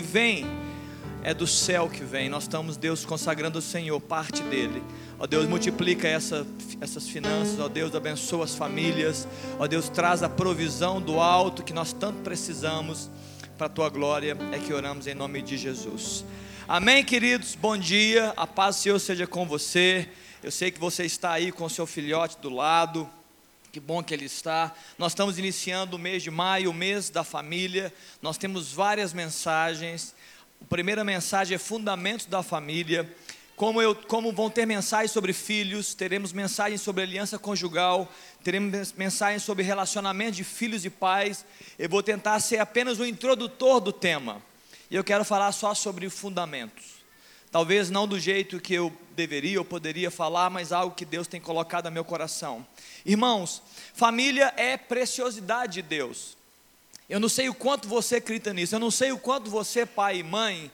vem é do céu que vem. Nós estamos, Deus, consagrando o Senhor, parte dele. Ó Deus, multiplica essa, essas finanças, ó Deus, abençoa as famílias, ó Deus, traz a provisão do alto que nós tanto precisamos para a tua glória. É que oramos em nome de Jesus. Amém, queridos. Bom dia. A paz do Senhor seja com você. Eu sei que você está aí com o seu filhote do lado. Que bom que ele está. Nós estamos iniciando o mês de maio, o mês da família. Nós temos várias mensagens. A primeira mensagem é Fundamentos da Família. Como, eu, como vão ter mensagens sobre filhos, teremos mensagens sobre aliança conjugal, teremos mensagens sobre relacionamento de filhos e pais. Eu vou tentar ser apenas o introdutor do tema. E eu quero falar só sobre fundamentos. Talvez não do jeito que eu deveria ou poderia falar, mas algo que Deus tem colocado no meu coração. Irmãos, família é preciosidade de Deus. Eu não sei o quanto você acredita nisso, eu não sei o quanto você, pai e mãe,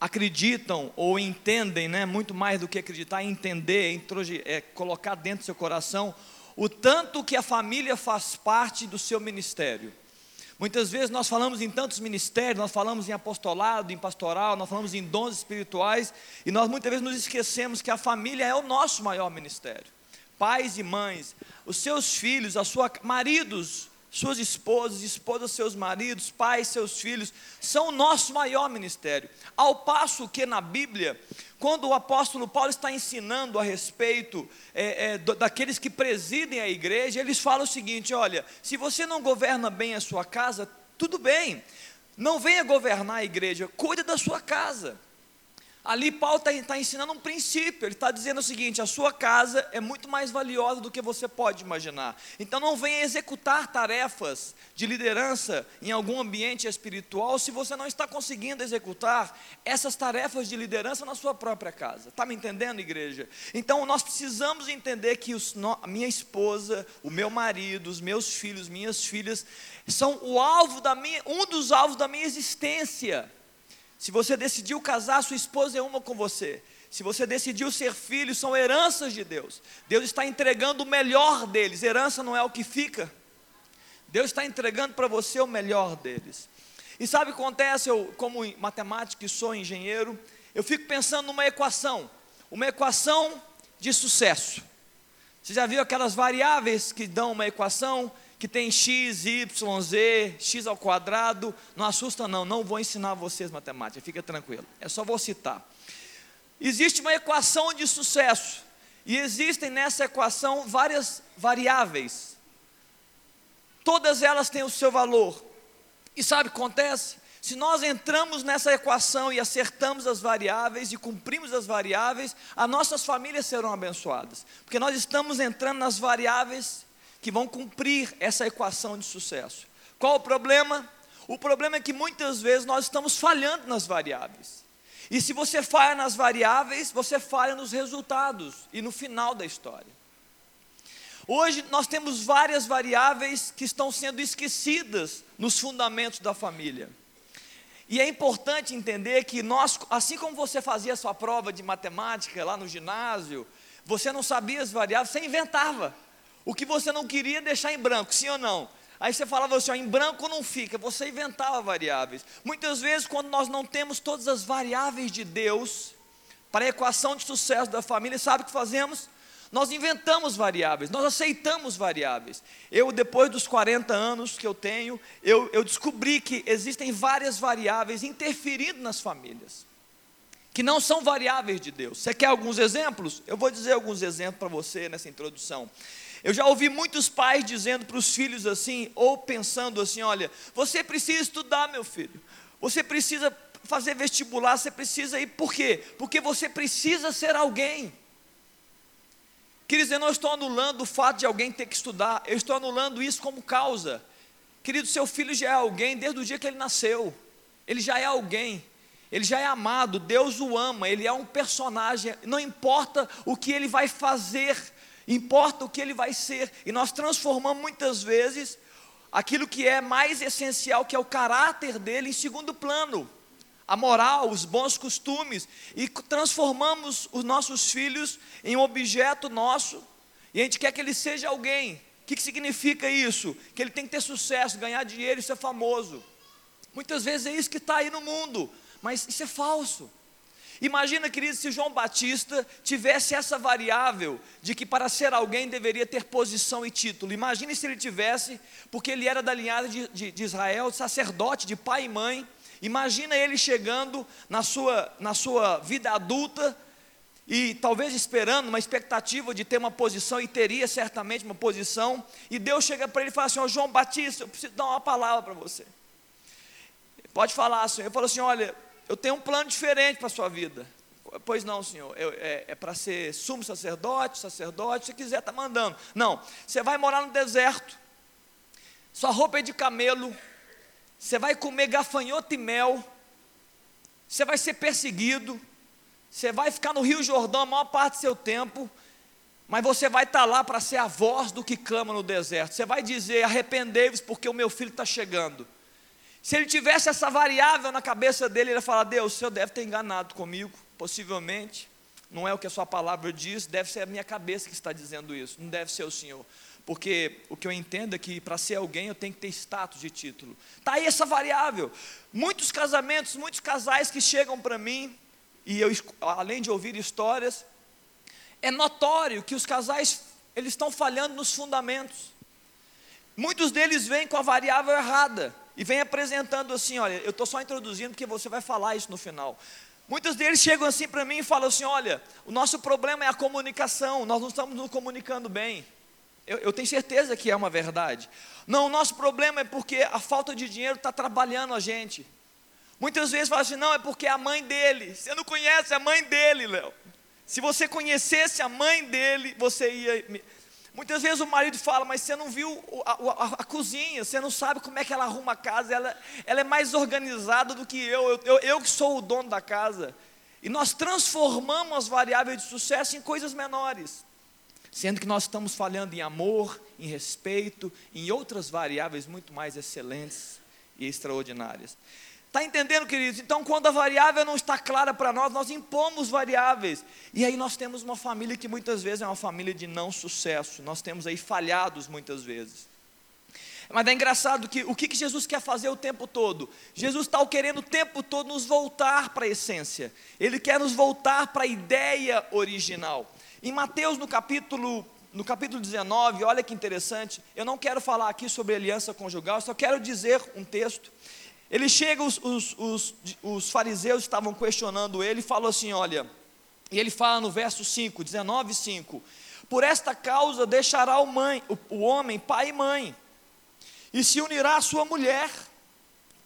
acreditam ou entendem, né, muito mais do que acreditar, entender, é, colocar dentro do seu coração o tanto que a família faz parte do seu ministério. Muitas vezes nós falamos em tantos ministérios, nós falamos em apostolado, em pastoral, nós falamos em dons espirituais, e nós muitas vezes nos esquecemos que a família é o nosso maior ministério. Pais e mães, os seus filhos, a sua maridos, suas esposas, esposas, seus maridos, pais, seus filhos, são o nosso maior ministério. Ao passo que na Bíblia, quando o apóstolo Paulo está ensinando a respeito é, é, daqueles que presidem a igreja, eles falam o seguinte: olha, se você não governa bem a sua casa, tudo bem, não venha governar a igreja, cuide da sua casa. Ali Paulo está tá ensinando um princípio, ele está dizendo o seguinte: a sua casa é muito mais valiosa do que você pode imaginar. Então não venha executar tarefas de liderança em algum ambiente espiritual se você não está conseguindo executar essas tarefas de liderança na sua própria casa. Está me entendendo, igreja? Então nós precisamos entender que os, a minha esposa, o meu marido, os meus filhos, minhas filhas, são o alvo da minha, um dos alvos da minha existência. Se você decidiu casar, sua esposa é uma com você. Se você decidiu ser filho, são heranças de Deus. Deus está entregando o melhor deles. Herança não é o que fica. Deus está entregando para você o melhor deles. E sabe o que acontece? Eu, como matemático e sou engenheiro, eu fico pensando numa equação. Uma equação de sucesso. Você já viu aquelas variáveis que dão uma equação? Que tem x, y, z, x ao quadrado, não assusta não, não vou ensinar vocês matemática, fica tranquilo, é só vou citar. Existe uma equação de sucesso, e existem nessa equação várias variáveis, todas elas têm o seu valor, e sabe o que acontece? Se nós entramos nessa equação e acertamos as variáveis e cumprimos as variáveis, as nossas famílias serão abençoadas, porque nós estamos entrando nas variáveis que vão cumprir essa equação de sucesso. Qual o problema? O problema é que muitas vezes nós estamos falhando nas variáveis. E se você falha nas variáveis, você falha nos resultados e no final da história. Hoje nós temos várias variáveis que estão sendo esquecidas nos fundamentos da família. E é importante entender que nós, assim como você fazia sua prova de matemática lá no ginásio, você não sabia as variáveis, você inventava. O que você não queria deixar em branco, sim ou não? Aí você falava assim, ó, em branco não fica, você inventava variáveis. Muitas vezes, quando nós não temos todas as variáveis de Deus para a equação de sucesso da família, sabe o que fazemos? Nós inventamos variáveis, nós aceitamos variáveis. Eu, depois dos 40 anos que eu tenho, eu, eu descobri que existem várias variáveis interferindo nas famílias, que não são variáveis de Deus. Você quer alguns exemplos? Eu vou dizer alguns exemplos para você nessa introdução. Eu já ouvi muitos pais dizendo para os filhos assim, ou pensando assim: olha, você precisa estudar, meu filho, você precisa fazer vestibular, você precisa ir, por quê? Porque você precisa ser alguém. Queridos, eu não estou anulando o fato de alguém ter que estudar, eu estou anulando isso como causa. Querido, seu filho já é alguém desde o dia que ele nasceu, ele já é alguém. Ele já é amado, Deus o ama, ele é um personagem, não importa o que ele vai fazer, importa o que ele vai ser, e nós transformamos muitas vezes aquilo que é mais essencial, que é o caráter dele, em segundo plano, a moral, os bons costumes, e transformamos os nossos filhos em um objeto nosso, e a gente quer que ele seja alguém. O que, que significa isso? Que ele tem que ter sucesso, ganhar dinheiro e ser famoso. Muitas vezes é isso que está aí no mundo. mas isso é falso. Imagina, querido, se João Batista tivesse essa variável de que para ser alguém deveria ter posição e título. Imagine se ele tivesse, porque ele era da linhagem de, de, de Israel, sacerdote, de pai e mãe. Imagina ele chegando na sua, na sua vida adulta e talvez esperando uma expectativa de ter uma posição, e teria certamente uma posição, e Deus chega para ele e fala assim: oh, João Batista, eu preciso dar uma palavra para você. Pode falar, Senhor. Eu falo assim: olha, eu tenho um plano diferente para a sua vida. Pois não, senhor, eu, é, é para ser sumo sacerdote, sacerdote, se quiser, está mandando. Não, você vai morar no deserto, sua roupa é de camelo, você vai comer gafanhoto e mel, você vai ser perseguido, você vai ficar no Rio Jordão a maior parte do seu tempo, mas você vai estar tá lá para ser a voz do que clama no deserto. Você vai dizer: arrependei-vos, porque o meu filho está chegando. Se ele tivesse essa variável na cabeça dele, ele ia falar: Deus, o senhor deve ter enganado comigo, possivelmente. Não é o que a sua palavra diz, deve ser a minha cabeça que está dizendo isso, não deve ser o senhor. Porque o que eu entendo é que para ser alguém eu tenho que ter status de título. Está aí essa variável. Muitos casamentos, muitos casais que chegam para mim, e eu, além de ouvir histórias, é notório que os casais eles estão falhando nos fundamentos. Muitos deles vêm com a variável errada e vem apresentando assim: olha, eu estou só introduzindo porque você vai falar isso no final. Muitos deles chegam assim para mim e falam assim: olha, o nosso problema é a comunicação, nós não estamos nos comunicando bem. Eu, eu tenho certeza que é uma verdade. Não, o nosso problema é porque a falta de dinheiro está trabalhando a gente. Muitas vezes falam assim: não, é porque é a mãe dele. Você não conhece a mãe dele, Léo. Se você conhecesse a mãe dele, você ia. Muitas vezes o marido fala, mas você não viu a, a, a, cozinha, você não sabe como é que ela arruma a casa, ela, ela é mais organizada do que eu, eu, eu, eu que sou o dono da casa. E nós transformamos as variáveis de sucesso em coisas menores, sendo que nós estamos falhando em amor, em respeito, em outras variáveis muito mais excelentes e extraordinárias. Está entendendo, queridos? Então, quando a variável não está clara para nós, nós impomos variáveis. E aí nós temos uma família que muitas vezes é uma família de não sucesso. Nós temos aí falhados muitas vezes. Mas é engraçado que o que Jesus quer fazer o tempo todo? Jesus está querendo o tempo todo nos voltar para a essência. Ele quer nos voltar para a ideia original. Em Mateus, no capítulo no capítulo 19, olha que interessante, eu não quero falar aqui sobre aliança conjugal, só quero dizer um texto ele chega, os, os, os, os fariseus estavam questionando ele e falou assim: olha, e ele fala no verso 5, 19, 5: Por esta causa deixará o, mãe, o, o homem pai e mãe, e se unirá à sua mulher,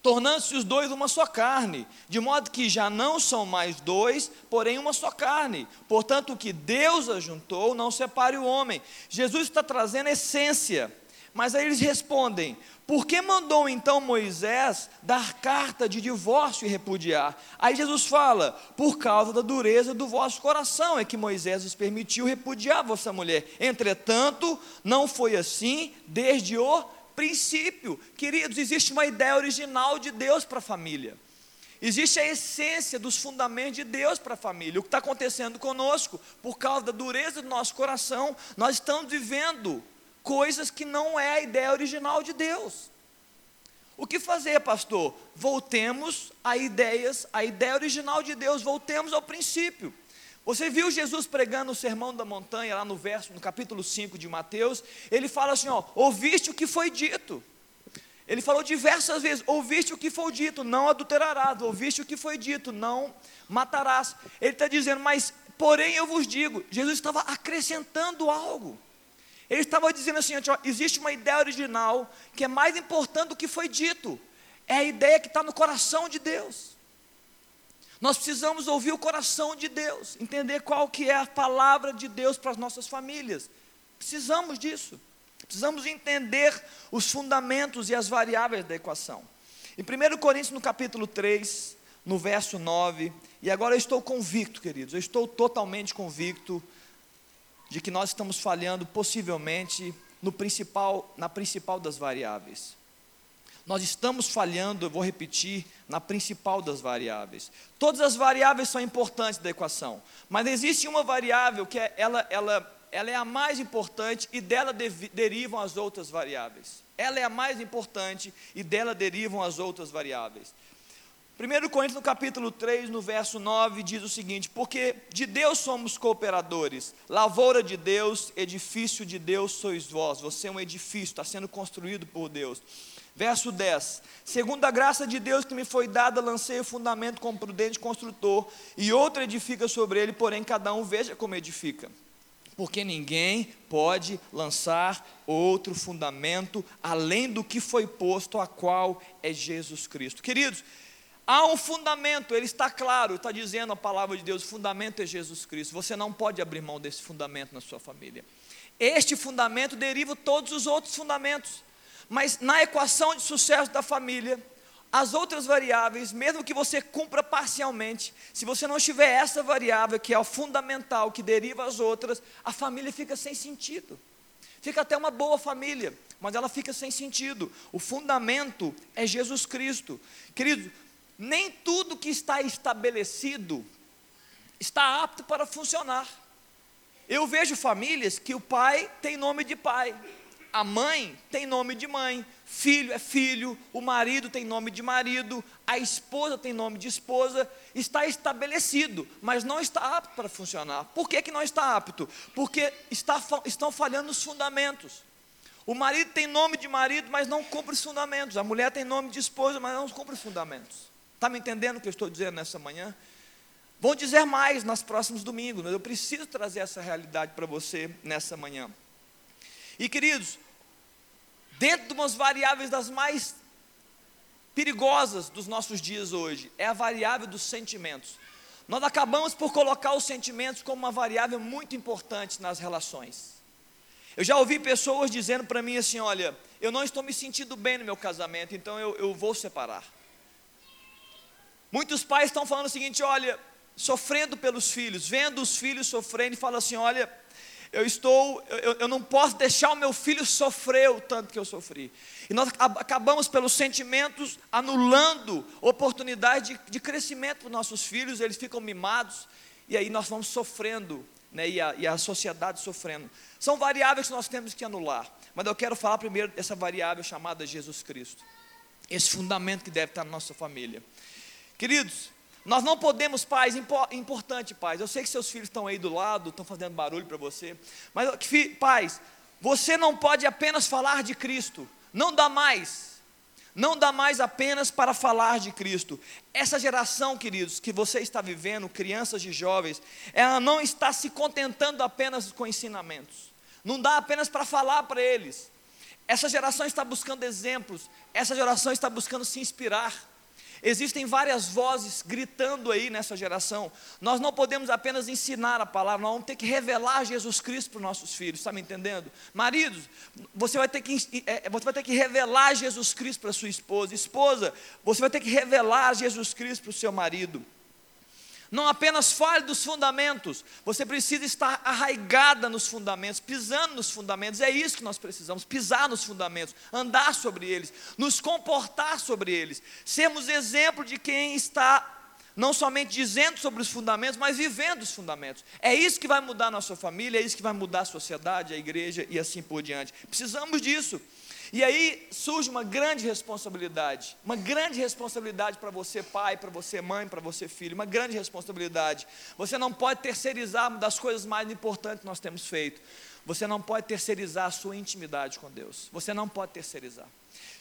tornando-se os dois uma só carne, de modo que já não são mais dois, porém uma só carne. Portanto, o que Deus ajuntou, não separe o homem. Jesus está trazendo essência, mas aí eles respondem: por que mandou então Moisés dar carta de divórcio e repudiar? Aí Jesus fala: por causa da dureza do vosso coração é que Moisés os permitiu repudiar vossa mulher. Entretanto, não foi assim desde o princípio. Queridos, existe uma ideia original de Deus para a família. Existe a essência dos fundamentos de Deus para a família. O que está acontecendo conosco, por causa da dureza do nosso coração, nós estamos vivendo coisas que não é a ideia original de Deus. O que fazer, pastor? Voltemos a ideias, a ideia original de Deus, voltemos ao princípio. Você viu Jesus pregando o sermão da montanha, lá no verso, no capítulo 5 de Mateus, ele fala assim: ó, ouviste o que foi dito. Ele falou diversas vezes: ouviste o que foi dito, não adulterarás, ouviste o que foi dito, não matarás. Ele está dizendo, mas porém eu vos digo, Jesus estava acrescentando algo. Ele estava dizendo assim: existe uma ideia original que é mais importante do que foi dito, é a ideia que está no coração de Deus. Nós precisamos ouvir o coração de Deus, entender qual que é a palavra de Deus para as nossas famílias. Precisamos disso. Precisamos entender os fundamentos e as variáveis da equação. Em 1 Coríntios, no capítulo 3, no verso 9, e agora eu estou convicto, queridos, eu estou totalmente convicto de que nós estamos falhando possivelmente no principal, na principal das variáveis. Nós estamos falhando, eu vou repetir, na principal das variáveis. Todas as variáveis são importantes da equação, mas existe uma variável que é, ela, ela, ela é a mais importante e dela de, derivam as outras variáveis. Ela é a mais importante e dela derivam as outras variáveis. 1 Coríntios no capítulo 3, no verso 9, diz o seguinte: Porque de Deus somos cooperadores, lavoura de Deus, edifício de Deus sois vós. Você é um edifício, está sendo construído por Deus. Verso 10: Segundo a graça de Deus que me foi dada, lancei o fundamento como prudente construtor, e outro edifica sobre ele, porém cada um veja como edifica. Porque ninguém pode lançar outro fundamento além do que foi posto, a qual é Jesus Cristo. Queridos, Há um fundamento, ele está claro, está dizendo a palavra de Deus: o fundamento é Jesus Cristo. Você não pode abrir mão desse fundamento na sua família. Este fundamento deriva todos os outros fundamentos. Mas na equação de sucesso da família, as outras variáveis, mesmo que você cumpra parcialmente, se você não tiver essa variável, que é o fundamental, que deriva as outras, a família fica sem sentido. Fica até uma boa família, mas ela fica sem sentido. O fundamento é Jesus Cristo. Querido, nem tudo que está estabelecido está apto para funcionar. Eu vejo famílias que o pai tem nome de pai, a mãe tem nome de mãe, filho é filho, o marido tem nome de marido, a esposa tem nome de esposa, está estabelecido, mas não está apto para funcionar. Por que, que não está apto? Porque está, estão falhando os fundamentos. O marido tem nome de marido, mas não cumpre os fundamentos. A mulher tem nome de esposa, mas não cumpre os fundamentos. Está me entendendo o que eu estou dizendo nessa manhã? Vou dizer mais nos próximos domingos, mas eu preciso trazer essa realidade para você nessa manhã. E queridos, dentro de umas variáveis das mais perigosas dos nossos dias hoje, é a variável dos sentimentos. Nós acabamos por colocar os sentimentos como uma variável muito importante nas relações. Eu já ouvi pessoas dizendo para mim assim: olha, eu não estou me sentindo bem no meu casamento, então eu, eu vou separar. Muitos pais estão falando o seguinte: olha, sofrendo pelos filhos, vendo os filhos sofrendo, e fala assim: olha, eu estou, eu, eu, não posso deixar o meu filho sofrer o tanto que eu sofri. E nós acabamos pelos sentimentos anulando oportunidade de, de crescimento para os nossos filhos, eles ficam mimados, e aí nós vamos sofrendo, né, e, a, e a sociedade sofrendo. São variáveis que nós temos que anular, mas eu quero falar primeiro dessa variável chamada Jesus Cristo, esse fundamento que deve estar na nossa família. Queridos, nós não podemos, pais, importante, pais. Eu sei que seus filhos estão aí do lado, estão fazendo barulho para você, mas, pais, você não pode apenas falar de Cristo, não dá mais, não dá mais apenas para falar de Cristo. Essa geração, queridos, que você está vivendo, crianças e jovens, ela não está se contentando apenas com ensinamentos, não dá apenas para falar para eles. Essa geração está buscando exemplos, essa geração está buscando se inspirar. Existem várias vozes gritando aí nessa geração. Nós não podemos apenas ensinar a palavra, nós vamos ter que revelar Jesus Cristo para os nossos filhos, está me entendendo? Maridos, você vai ter que, é, você vai ter que revelar Jesus Cristo para sua esposa. Esposa, você vai ter que revelar Jesus Cristo para o seu marido. Não apenas fale dos fundamentos, você precisa estar arraigada nos fundamentos, pisando nos fundamentos. É isso que nós precisamos: pisar nos fundamentos, andar sobre eles, nos comportar sobre eles, sermos exemplo de quem está não somente dizendo sobre os fundamentos, mas vivendo os fundamentos. É isso que vai mudar a nossa família, é isso que vai mudar a sociedade, a igreja e assim por diante. Precisamos disso. E aí surge uma grande responsabilidade, uma grande responsabilidade para você, pai, para você, mãe, para você, filho, uma grande responsabilidade. Você não pode terceirizar uma das coisas mais importantes que nós temos feito. Você não pode terceirizar a sua intimidade com Deus. Você não pode terceirizar.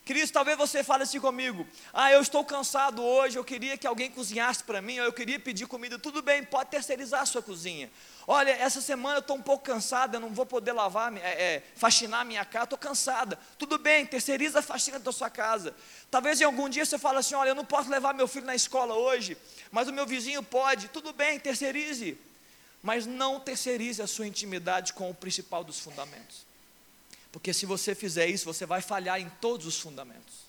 Queridos, talvez você fale assim comigo: Ah, eu estou cansado hoje, eu queria que alguém cozinhasse para mim, ou eu queria pedir comida. Tudo bem, pode terceirizar a sua cozinha. Olha, essa semana eu estou um pouco cansada, eu não vou poder lavar, é, é, faxinar minha casa, estou cansada. Tudo bem, terceiriza a faxina da sua casa. Talvez em algum dia você fale assim: Olha, eu não posso levar meu filho na escola hoje, mas o meu vizinho pode. Tudo bem, terceirize. Mas não terceirize a sua intimidade com o principal dos fundamentos. Porque se você fizer isso, você vai falhar em todos os fundamentos.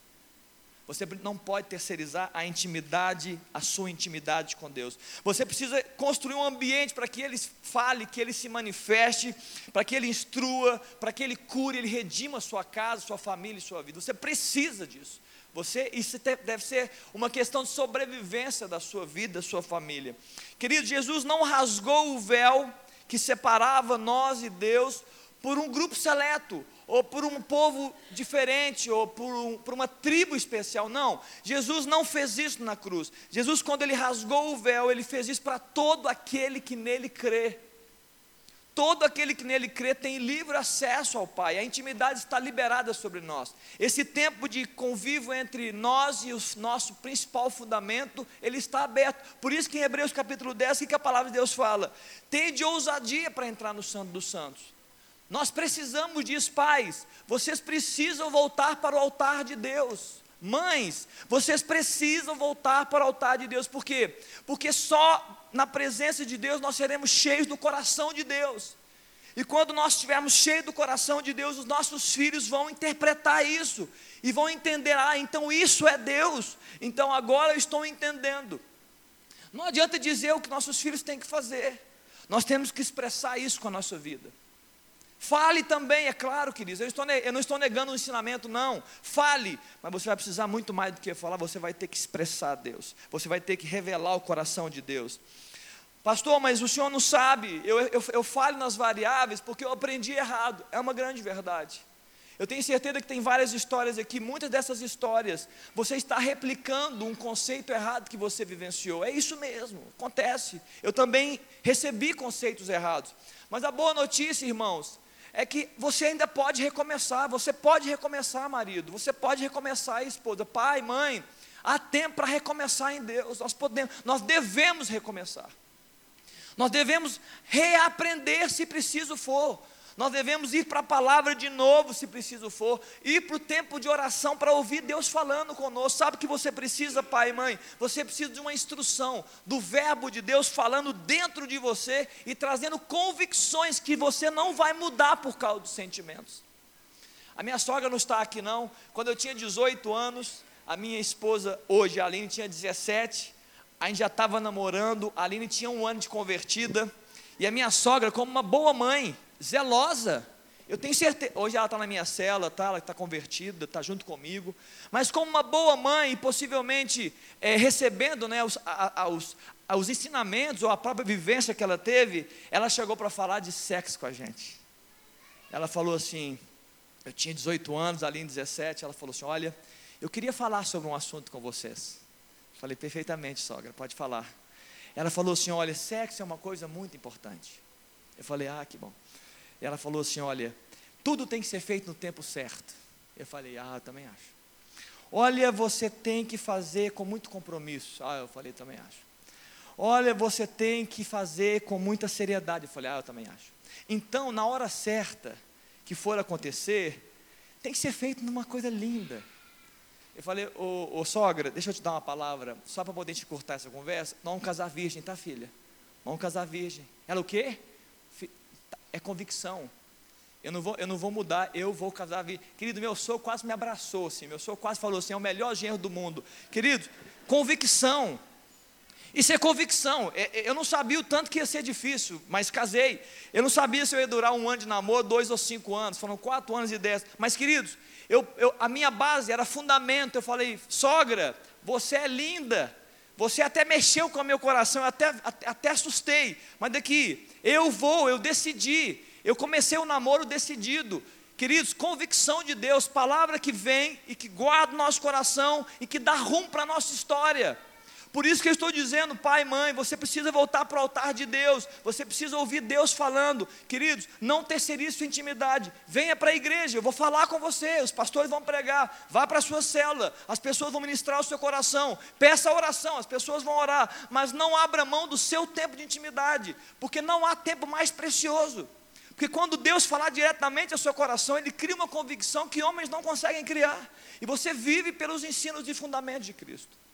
Você não pode terceirizar a intimidade, a sua intimidade com Deus. Você precisa construir um ambiente para que Ele fale, que Ele se manifeste, para que Ele instrua, para que Ele cure, Ele redima sua casa, sua família e sua vida. Você precisa disso. Você, isso deve ser uma questão de sobrevivência da sua vida, da sua família. Querido, Jesus não rasgou o véu que separava nós e Deus por um grupo seleto ou por um povo diferente, ou por, um, por, uma tribo especial. Não, Jesus não fez isso na cruz. Jesus, quando ele rasgou o véu, ele fez isso para todo aquele que nele crê. Todo aquele que nele crê tem livre acesso ao Pai, a intimidade está liberada sobre nós. Esse tempo de convívio entre nós e o nosso principal fundamento, ele está aberto. Por isso que em Hebreus capítulo 10, o que a palavra de Deus fala? Tende ousadia para entrar no Santo dos Santos. Nós precisamos disso, pais. Vocês precisam voltar para o altar de Deus. Mães, vocês precisam voltar para o altar de Deus. Por quê? Porque só na presença de Deus nós seremos cheios do coração de Deus. E quando nós estivermos cheios do coração de Deus, os nossos filhos vão interpretar isso e vão entender: ah, então isso é Deus. Então agora eu estou entendendo. Não adianta dizer o que nossos filhos têm que fazer. Nós temos que expressar isso com a nossa vida. Fale também, é claro, queridos. Eu, estou, eu não estou negando o ensinamento, não. Fale, mas você vai precisar muito mais do que falar. Você vai ter que expressar Deus. Você vai ter que revelar o coração de Deus. Pastor, mas o senhor não sabe. Eu, eu, eu falo nas variáveis porque eu aprendi errado. É uma grande verdade. Eu tenho certeza que tem várias histórias aqui, muitas dessas histórias, você está replicando um conceito errado que você vivenciou. É isso mesmo, acontece. Eu também recebi conceitos errados. Mas a boa notícia, irmãos, é que você ainda pode recomeçar, você pode recomeçar, marido, você pode recomeçar, esposa, pai, mãe, há tempo para recomeçar em Deus, nós podemos, nós devemos recomeçar. Nós devemos reaprender se preciso for. Nós devemos ir para a palavra de novo, se preciso for, ir para o tempo de oração para ouvir Deus falando conosco. Sabe o que você precisa, pai e mãe? Você precisa de uma instrução, do verbo de Deus falando dentro de você e trazendo convicções que você não vai mudar por causa dos sentimentos. A minha sogra não está aqui, não. Quando eu tinha 18 anos, a minha esposa, hoje, a Aline, tinha 17. A gente já estava namorando, a Aline tinha um ano de convertida. E a minha sogra, como uma boa mãe, zelosa. Eu tenho certeza, hoje ela está na minha cela, tá, ela está convertida, está junto comigo, mas como uma boa mãe, possivelmente é, recebendo né, os, a, a, os, a, os ensinamentos ou a própria vivência que ela teve, ela chegou para falar de sexo com a gente. Ela falou assim: eu tinha 18 anos, ali em 17, ela falou assim: Olha, eu queria falar sobre um assunto com vocês. Falei, perfeitamente, sogra, pode falar. Ela falou assim: Olha, sexo é uma coisa muito importante. Eu falei, ah, que bom. E ela falou assim: Olha, tudo tem que ser feito no tempo certo. Eu falei: Ah, eu também acho. Olha, você tem que fazer com muito compromisso. Ah, eu falei: Também acho. Olha, você tem que fazer com muita seriedade. Eu falei: Ah, eu também acho. Então, na hora certa que for acontecer, tem que ser feito numa coisa linda. Eu falei, ô, ô, sogra, deixa eu te dar uma palavra, só para poder te cortar essa conversa. Não vamos casar virgem, tá, filha? Vamos casar virgem. Ela o quê? É convicção. Eu não vou, eu não vou mudar, eu vou casar. Querido, meu sogro quase me abraçou, assim, meu sogro quase falou assim: é o melhor genro do mundo. Querido, convicção. Isso é convicção. É, é, eu não sabia o tanto que ia ser difícil, mas casei. Eu não sabia se eu ia durar um ano de namoro, dois ou cinco anos. Foram quatro anos e dez. Mas, queridos, eu, eu, a minha base era fundamento. Eu falei, sogra, você é linda. Você até mexeu com o meu coração, eu até, até, até assustei. Mas daqui, eu vou, eu decidi. Eu comecei o namoro decidido. Queridos, convicção de Deus, palavra que vem e que guarda o nosso coração e que dá rumo para a nossa história. Por isso que eu estou dizendo, pai e mãe, você precisa voltar para o altar de Deus, você precisa ouvir Deus falando. Queridos, não terceirize sua intimidade. Venha para a igreja, eu vou falar com você, os pastores vão pregar, vá para a sua célula, as pessoas vão ministrar o seu coração. Peça oração, as pessoas vão orar, mas não abra mão do seu tempo de intimidade, porque não há tempo mais precioso. Porque quando Deus falar diretamente ao seu coração, Ele cria uma convicção que homens não conseguem criar. E você vive pelos ensinos de fundamento de Cristo.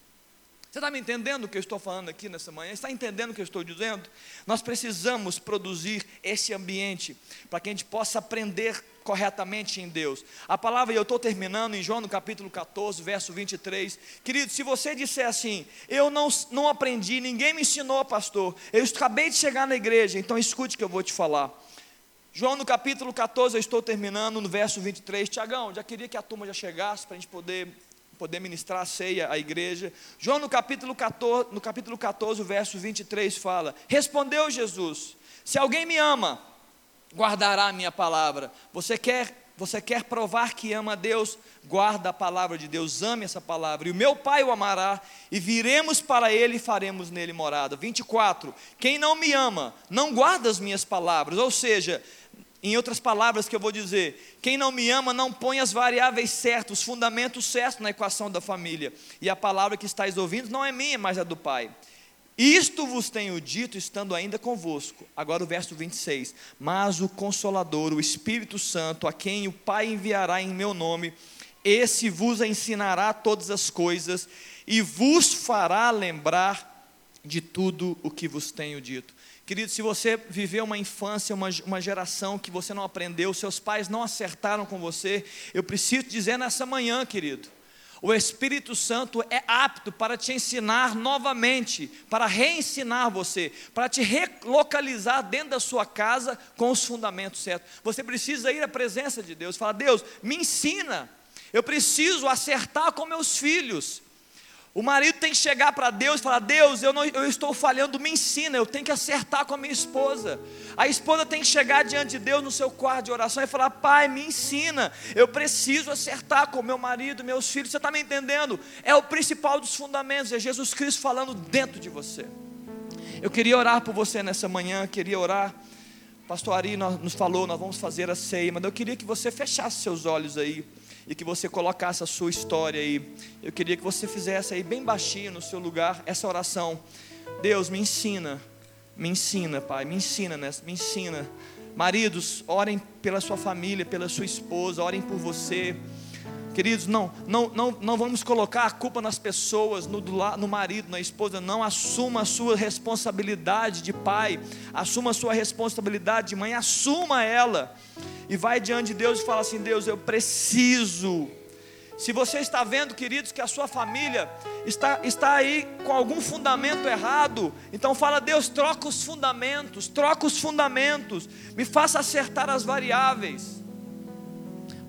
Você está me entendendo o que eu estou falando aqui nessa manhã? Está entendendo o que eu estou dizendo? Nós precisamos produzir esse ambiente para que a gente possa aprender corretamente em Deus. A palavra, e eu estou terminando em João no capítulo 14, verso 23. Querido, se você disser assim, eu não, não aprendi, ninguém me ensinou, pastor, eu acabei de chegar na igreja, então escute o que eu vou te falar. João no capítulo 14, eu estou terminando no verso 23. Tiagão, já queria que a turma já chegasse para a gente poder poder ministrar a ceia à igreja. João no capítulo 14, no capítulo 14, o verso 23 fala: Respondeu Jesus: Se alguém me ama, guardará a minha palavra. Você quer Você quer provar que ama a Deus? Guarda a palavra de Deus, ame essa palavra. E o meu Pai o amará, e viremos para ele e faremos nele morada. 24. Quem não me ama, não guarda as minhas palavras. Ou seja, em outras palavras que eu vou dizer, quem não me ama não põe as variáveis certas, os fundamentos certos na equação da família. E a palavra que estáis ouvindo não é minha, mas é do Pai. Isto vos tenho dito estando ainda convosco. Agora o verso 26. Mas o Consolador, o Espírito Santo, a quem o Pai enviará em meu nome, esse vos ensinará todas as coisas e vos fará lembrar de tudo o que vos tenho dito. Querido, se você viveu uma infância, uma, uma geração que você não aprendeu, seus pais não acertaram com você, eu preciso dizer nessa manhã, querido o Espírito Santo é apto para te ensinar novamente, para reensinar você, para te relocalizar dentro da sua casa com os fundamentos certos. Você precisa ir à presença de Deus, falar: Deus, me ensina. Eu preciso acertar com meus filhos. O marido tem que chegar para Deus e falar: Deus, eu, não, eu estou falhando, me ensina, eu tenho que acertar com a minha esposa. A esposa tem que chegar diante de Deus no seu quarto de oração e falar: Pai, me ensina, eu preciso acertar com meu marido, meus filhos. Você está me entendendo? É o principal dos fundamentos, é Jesus Cristo falando dentro de você. Eu queria orar por você nessa manhã, queria orar. Pastor Ari nos falou, nós vamos fazer a ceia, mas eu queria que você fechasse seus olhos aí e que você colocasse a sua história aí. Eu queria que você fizesse aí bem baixinho no seu lugar essa oração. Deus, me ensina, me ensina, Pai, me ensina nessa, me ensina. Maridos, orem pela sua família, pela sua esposa, orem por você. Queridos, não, não, não, não vamos colocar a culpa nas pessoas, no, no marido, na esposa, não. Assuma a sua responsabilidade de pai, assuma a sua responsabilidade de mãe, assuma ela. E vai diante de Deus e fala assim: Deus, eu preciso. Se você está vendo, queridos, que a sua família está, está aí com algum fundamento errado, então fala, Deus, troca os fundamentos, troca os fundamentos, me faça acertar as variáveis.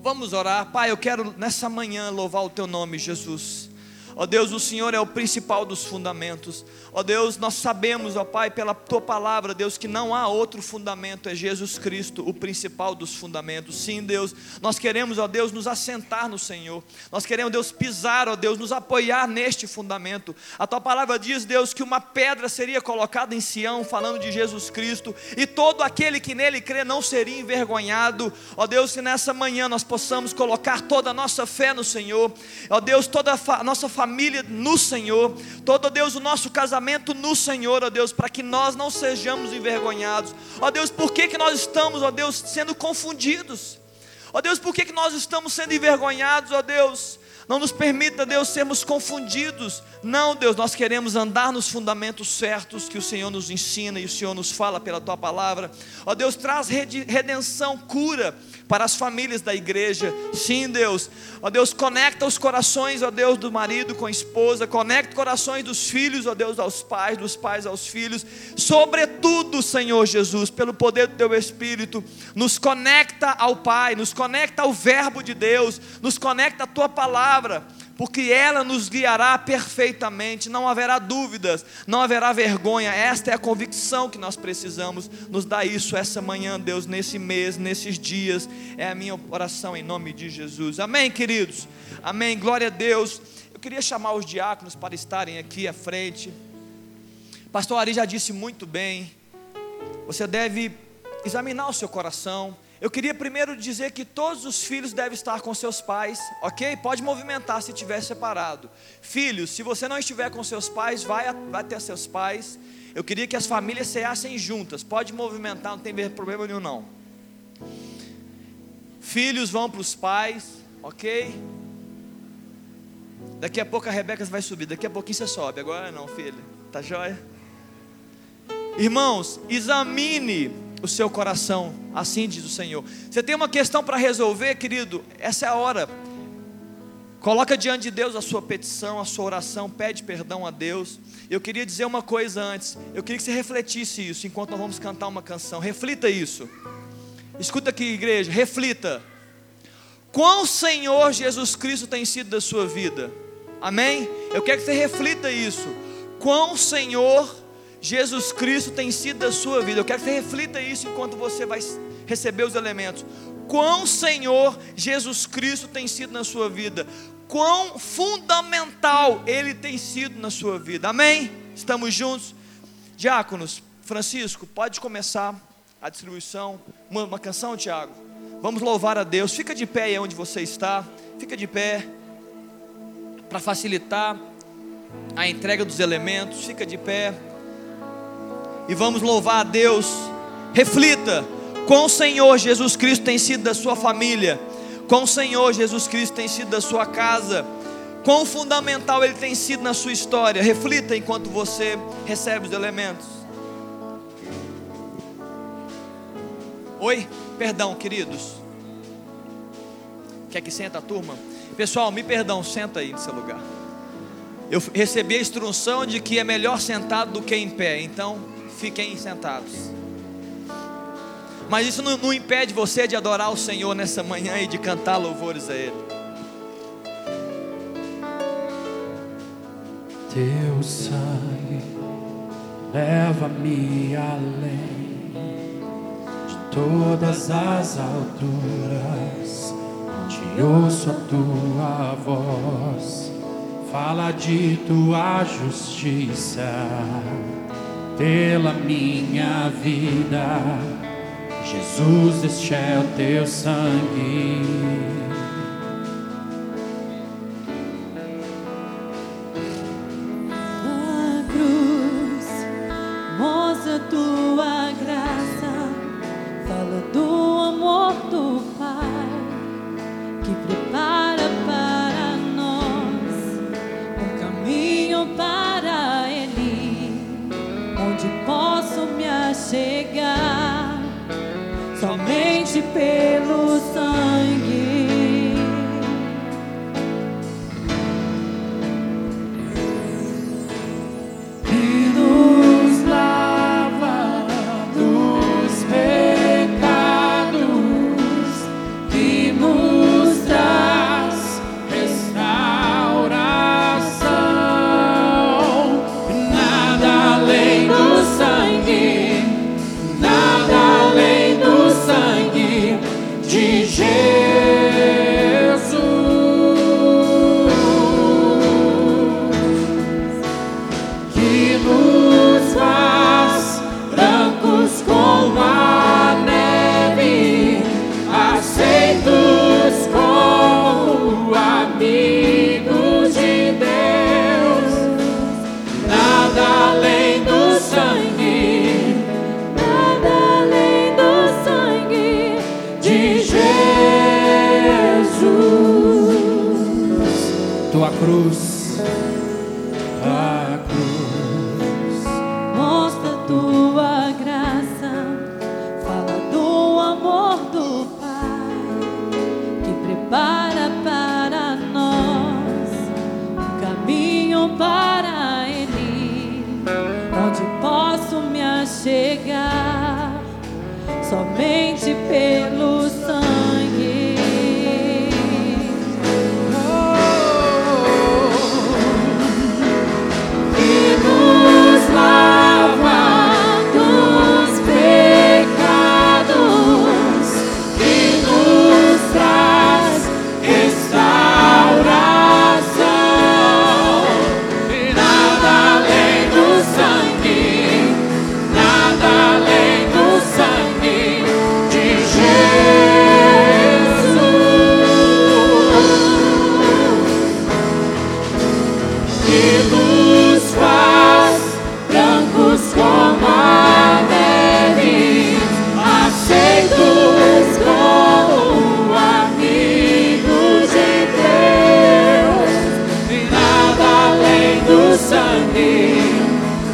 Vamos orar. Pai, eu quero nessa manhã louvar o teu nome, Jesus. Ó Deus, o Senhor é o principal dos fundamentos. Ó Deus, nós sabemos, ó Pai, pela tua palavra, Deus, que não há outro fundamento, é Jesus Cristo, o principal dos fundamentos. Sim, Deus, nós queremos, ó Deus, nos assentar no Senhor. Nós queremos, Deus, pisar, ó Deus, nos apoiar neste fundamento. A tua palavra diz, Deus, que uma pedra seria colocada em Sião, falando de Jesus Cristo, e todo aquele que nele crê não seria envergonhado. Ó Deus, que nessa manhã nós possamos colocar toda a nossa fé no Senhor. Ó Deus, toda a nossa família no Senhor. Todo, Deus, o nosso casamento casamento no Senhor, ó Deus, para que nós não sejamos envergonhados. Ó Deus, por que, que nós estamos, ó Deus, sendo confundidos? Ó Deus, por que, que nós estamos sendo envergonhados, ó Deus? Não nos permita, Deus, sermos confundidos. Não, Deus, nós queremos andar nos fundamentos certos que o Senhor nos ensina e o Senhor nos fala pela tua palavra. Ó Deus, traz redenção, cura para as famílias da igreja. Sim, Deus. Ó Deus, conecta os corações, ó Deus, do marido com a esposa, conecta corações dos filhos, ó Deus, aos pais, dos pais aos filhos. Sobretudo, Senhor Jesus, pelo poder do teu Espírito, nos conecta ao Pai, nos conecta ao Verbo de Deus, nos conecta à tua palavra porque ela nos guiará perfeitamente, não haverá dúvidas, não haverá vergonha. Esta é a convicção que nós precisamos. Nos dá isso essa manhã, Deus, nesse mês, nesses dias. É a minha oração em nome de Jesus. Amém, queridos. Amém. Glória a Deus. Eu queria chamar os diáconos para estarem aqui à frente. Pastor Ari já disse muito bem. Você deve examinar o seu coração eu queria primeiro dizer que todos os filhos devem estar com seus pais, ok? Pode movimentar se estiver separado. Filhos, se você não estiver com seus pais, vai, ter seus pais. Eu queria que as famílias ceassem juntas. Pode movimentar, não tem problema nenhum não. Filhos vão para os pais, ok? Daqui a pouco a Rebeca vai subir, daqui a pouquinho você sobe. Agora não, filho. Tá joia? Irmãos, examine o seu coração, assim diz o Senhor. Você tem uma questão para resolver, querido? Essa é a hora. Coloca diante de Deus a sua petição, a sua oração, pede perdão a Deus. Eu queria dizer uma coisa antes. Eu queria que você refletisse isso enquanto nós vamos cantar uma canção. Reflita isso. Escuta aqui, igreja, reflita. Quão Senhor Jesus Cristo tem sido da sua vida? Amém? Eu quero que você reflita isso. Quão Senhor Jesus Cristo tem sido da sua vida. Eu quero que você reflita isso enquanto você vai receber os elementos. quão Senhor Jesus Cristo tem sido na sua vida, quão fundamental Ele tem sido na sua vida. Amém? Estamos juntos? Diáconos, Francisco, pode começar a distribuição. Uma, uma canção, Tiago. Vamos louvar a Deus. Fica de pé aí onde você está. Fica de pé para facilitar a entrega dos elementos. Fica de pé. E vamos louvar a Deus. Reflita com o Senhor Jesus Cristo tem sido da sua família. Com o Senhor Jesus Cristo tem sido da sua casa. Quão fundamental ele tem sido na sua história. Reflita enquanto você recebe os elementos. Oi? Perdão, queridos. Quer que senta a turma? Pessoal, me perdão, senta aí no seu lugar. Eu recebi a instrução de que é melhor sentado do que em pé, então fiquem sentados. Mas isso não, não impede você de adorar o Senhor nessa manhã e de cantar louvores a Ele. Teu sangue leva-me além todas as alturas, onde ouço a tua voz, fala de tua justiça pela minha vida. Jesus, este é o teu sangue. chegar somente pelo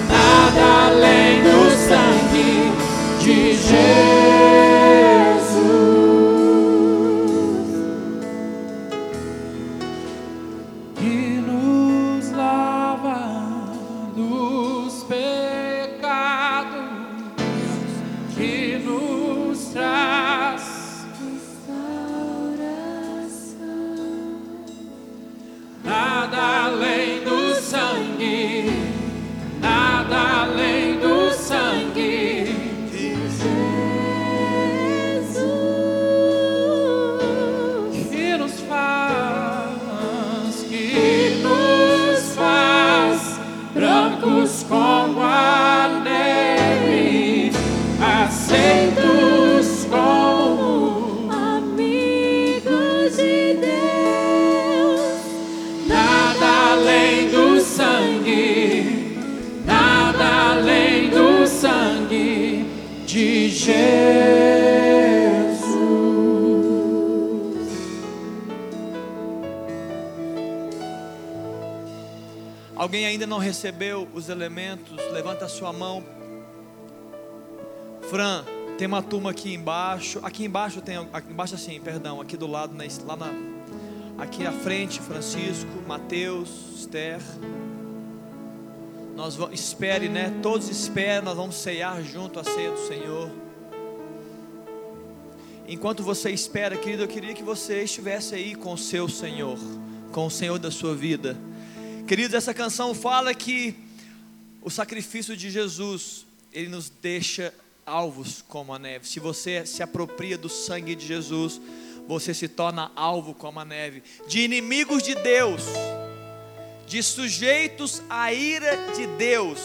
nada além do sangue de Jesus. Alguém ainda não recebeu os elementos? Levanta a sua mão. Fran, tem uma turma aqui embaixo. Aqui embaixo tem, aqui embaixo assim, perdão, aqui do lado, lá na, aqui à frente, Francisco, Mateus, Esther. Nós vamos, espere, né? Todos esperem, nós vamos ceiar junto a ceia do Senhor. Enquanto você espera, querido, eu queria que você estivesse aí com o seu Senhor, com o Senhor da sua vida. Queridos, essa canção fala que o sacrifício de Jesus, ele nos deixa alvos como a neve. Se você se apropria do sangue de Jesus, você se torna alvo como a neve, de inimigos de Deus de sujeitos à ira de Deus.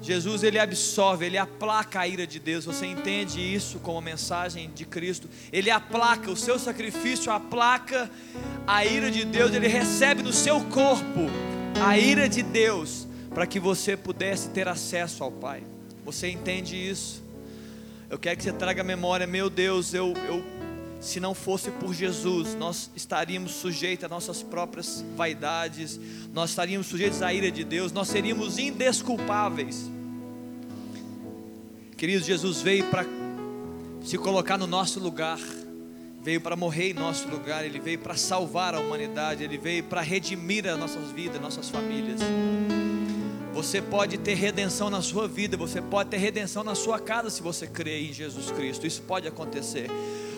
Jesus ele absolve, ele aplaca a ira de Deus. Você entende isso como mensagem de Cristo? Ele aplaca o seu sacrifício, aplaca a ira de Deus. Ele recebe no seu corpo a ira de Deus para que você pudesse ter acesso ao Pai. Você entende isso? Eu quero que você traga a memória, meu Deus, eu, eu se não fosse por Jesus, nós estaríamos sujeitos a nossas próprias vaidades, nós estaríamos sujeitos à ira de Deus, nós seríamos indesculpáveis. Queridos, Jesus veio para se colocar no nosso lugar, veio para morrer em nosso lugar, Ele veio para salvar a humanidade, Ele veio para redimir as nossas vidas, nossas famílias. Você pode ter redenção na sua vida, você pode ter redenção na sua casa se você crer em Jesus Cristo. Isso pode acontecer.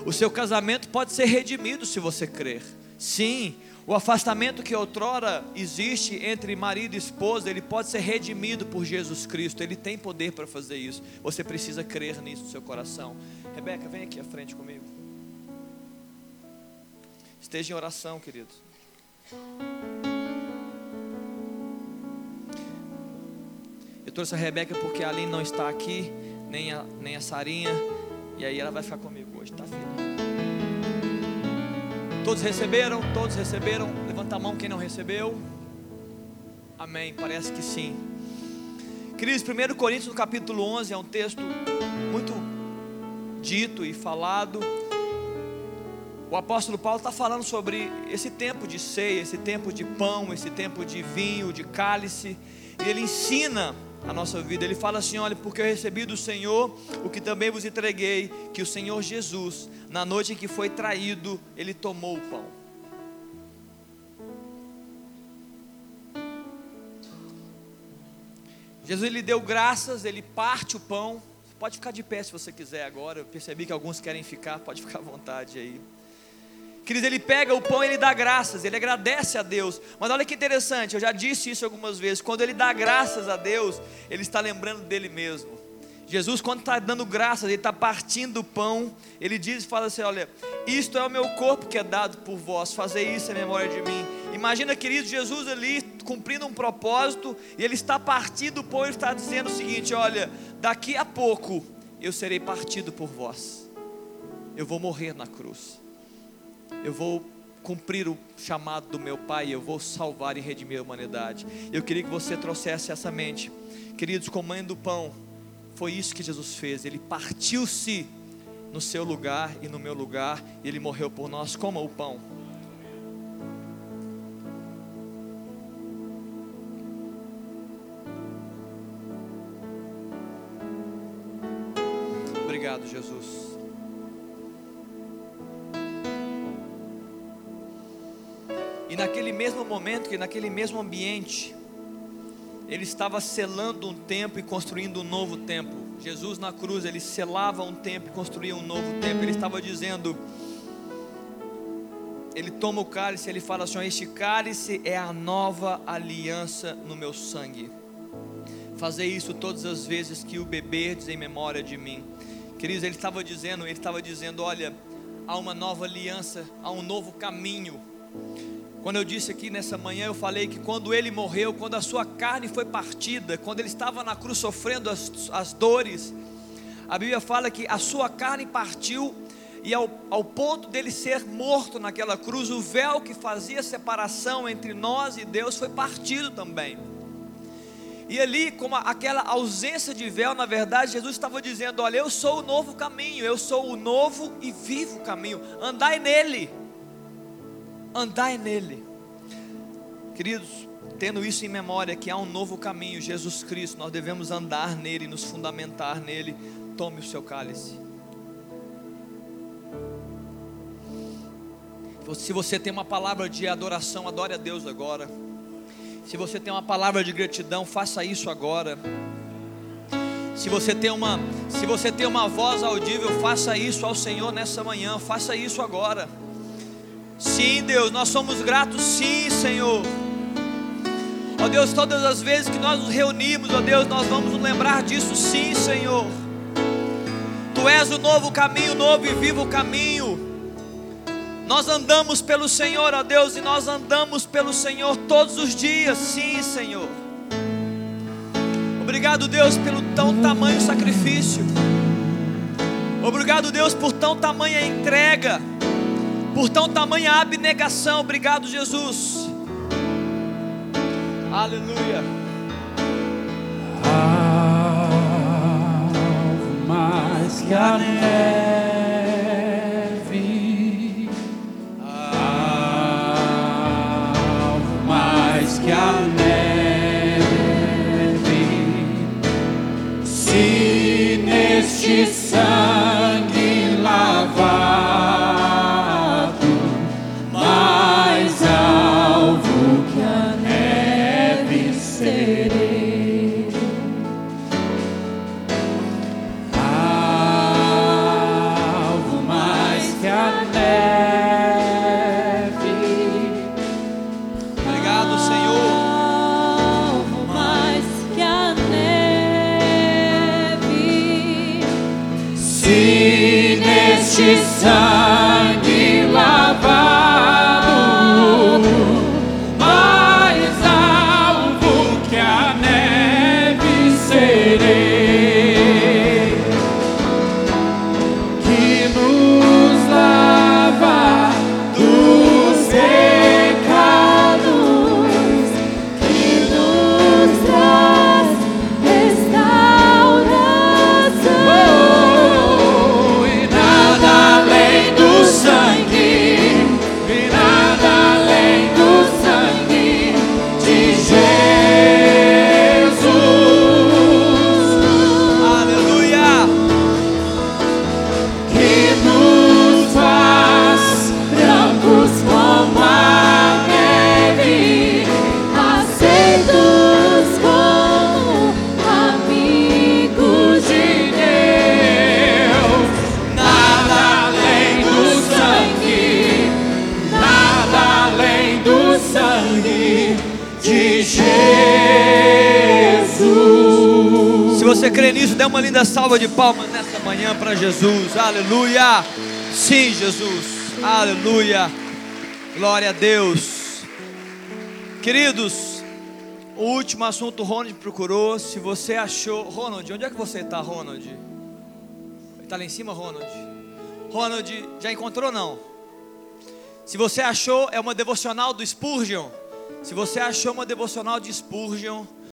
O seu casamento pode ser redimido se você crer. Sim, o afastamento que outrora existe entre marido e esposa, ele pode ser redimido por Jesus Cristo. Ele tem poder para fazer isso. Você precisa crer nisso no seu coração. Rebeca, vem aqui à frente comigo. Esteja em oração, queridos. Eu trouxe a Rebeca porque a Aline não está aqui, nem a, nem a Sarinha. E aí ela vai ficar comigo hoje, tá, filha? Todos receberam? Todos receberam? Levanta a mão quem não recebeu. Amém. Parece que sim. Queridos, 1 Coríntios no capítulo 11 é um texto muito dito e falado. O apóstolo Paulo está falando sobre esse tempo de ceia, esse tempo de pão, esse tempo de vinho, de cálice. E ele ensina a nossa vida. Ele fala assim: olha, porque eu recebi do Senhor o que também vos entreguei, que o Senhor Jesus, na noite em que foi traído, ele tomou o pão. Jesus ele deu graças, ele parte o pão. Pode ficar de pé se você quiser agora. Eu percebi que alguns querem ficar, pode ficar à vontade aí. Queridos, ele pega o pão e ele dá graças, ele agradece a Deus. Mas olha que interessante, eu já disse isso algumas vezes. Quando ele dá graças a Deus, ele está lembrando dele mesmo. Jesus, quando está dando graças, ele está partindo o pão, ele diz e fala assim: Olha, isto é o meu corpo que é dado por vós, fazer isso em memória de mim. Imagina, querido, Jesus ali cumprindo um propósito, e ele está partindo o pão e está dizendo o seguinte: Olha, daqui a pouco eu serei partido por vós, eu vou morrer na cruz eu vou cumprir o chamado do meu Pai, eu vou salvar e redimir a humanidade. Eu queria que você trouxesse essa mente, queridos, comendo o pão, foi isso que Jesus fez, ele partiu-se no seu lugar e no meu lugar, e ele morreu por nós, coma o pão. Obrigado, Jesus. Naquele mesmo momento, que naquele mesmo ambiente, ele estava selando um tempo e construindo um novo tempo. Jesus na cruz, ele selava um tempo e construía um novo tempo. Ele estava dizendo, ele toma o cálice, ele fala assim: Este cálice é a nova aliança no meu sangue. Fazer isso todas as vezes que o beberdes em memória de mim. Queridos, ele estava dizendo, ele estava dizendo, olha, há uma nova aliança, há um novo caminho. Quando eu disse aqui nessa manhã, eu falei que quando ele morreu, quando a sua carne foi partida, quando ele estava na cruz sofrendo as, as dores, a Bíblia fala que a sua carne partiu e ao, ao ponto dele ser morto naquela cruz, o véu que fazia separação entre nós e Deus foi partido também. E ali, como aquela ausência de véu, na verdade, Jesus estava dizendo: Olha, eu sou o novo caminho, eu sou o novo e vivo caminho. Andai nele. Andai nele. Queridos, tendo isso em memória, que há um novo caminho, Jesus Cristo, nós devemos andar nele, nos fundamentar nele. Tome o seu cálice. Se você tem uma palavra de adoração, adore a Deus agora. Se você tem uma palavra de gratidão, faça isso agora. Se você tem uma, se você tem uma voz audível, faça isso ao Senhor nessa manhã, faça isso agora. Sim, Deus, nós somos gratos, sim, Senhor. Ó Deus, todas as vezes que nós nos reunimos, ó Deus, nós vamos nos lembrar disso, sim, Senhor. Tu és o novo caminho, novo e vivo caminho. Nós andamos pelo Senhor, ó Deus, e nós andamos pelo Senhor todos os dias, sim, Senhor. Obrigado, Deus, pelo tão tamanho sacrifício. Obrigado, Deus, por tão tamanha entrega, por tão tamanha abnegação. Obrigado, Jesus. Aleluia. Mais que a neve. Salva de palmas nessa manhã para Jesus. Aleluia. Sim, Jesus. Aleluia. Glória a Deus. Queridos, o último assunto Ronald procurou. Se você achou. Ronald, onde é que você está, Ronald? Está lá em cima, Ronald? Ronald, já encontrou não? Se você achou, é uma devocional do Spurgeon. Se você achou uma devocional de Spurgeon,